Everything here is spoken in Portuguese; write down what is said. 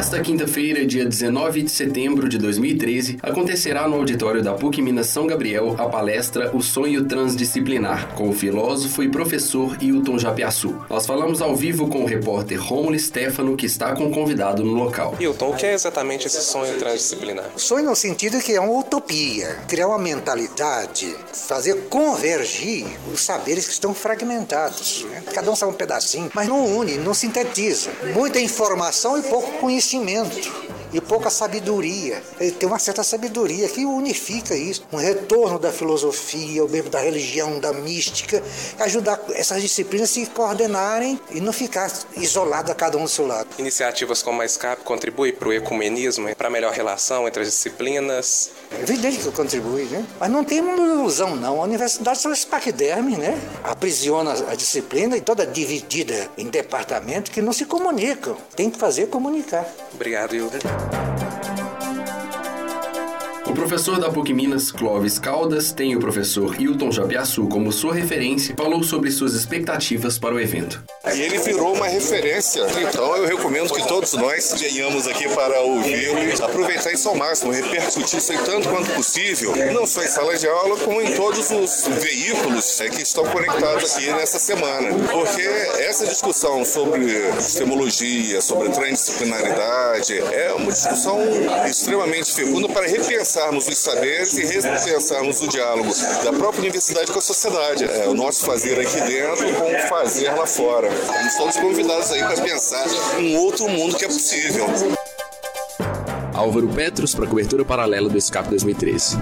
Nesta quinta-feira, dia 19 de setembro de 2013, acontecerá no auditório da PUC Minas São Gabriel a palestra O Sonho Transdisciplinar, com o filósofo e professor Hilton Japiaçu. Nós falamos ao vivo com o repórter Romulo Stefano, que está com o convidado no local. Hilton, o que é exatamente esse sonho transdisciplinar? Sonho no sentido que é uma utopia, criar uma mentalidade, fazer convergir os saberes que estão fragmentados. Né? Cada um sabe um pedacinho, mas não une, não sintetiza. Muita informação e pouco conhecimento sentimento e pouca sabedoria. Ele tem uma certa sabedoria que unifica isso. Um retorno da filosofia, ou mesmo da religião, da mística, ajudar essas disciplinas a se coordenarem e não ficar isolada cada um do seu lado. Iniciativas como a SCAP contribuem para o ecumenismo, para a melhor relação entre as disciplinas? É evidente que contribui, né? Mas não tem uma ilusão, não. A universidade são os paquidermes, né? Aprisiona a disciplina e toda dividida em departamentos que não se comunicam. Tem que fazer comunicar. Obrigado, Hilda. Thank you. O professor da PUC Minas, Clóvis Caldas, tem o professor Hilton Japiaçu como sua referência falou sobre suas expectativas para o evento. E ele virou uma referência. Então eu recomendo que todos nós venhamos aqui para ouvi-lo, aproveitar isso ao máximo, repercutir isso aí tanto quanto possível, não só em sala de aula, como em todos os veículos é, que estão conectados aqui nessa semana. Porque essa discussão sobre epistemologia, sobre transdisciplinaridade, é uma discussão extremamente fecunda para repensarmos os saberes e repensarmos o diálogo da própria universidade com a sociedade. É o nosso fazer aqui dentro com o fazer lá fora. Estamos todos convidados aí para pensar um outro mundo que é possível. Álvaro Petros para a cobertura paralela do Escape 2013.